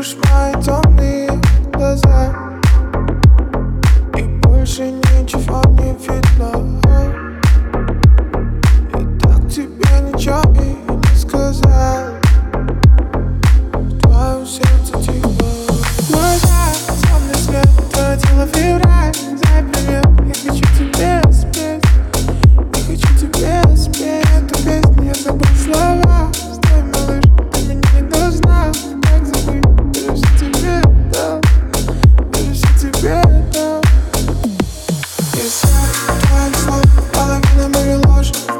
Любишь мои темные а глаза. И больше ничего не видно. Я так тебе ничего и не сказал. В твоем сердце тихо. I'm in the middle of.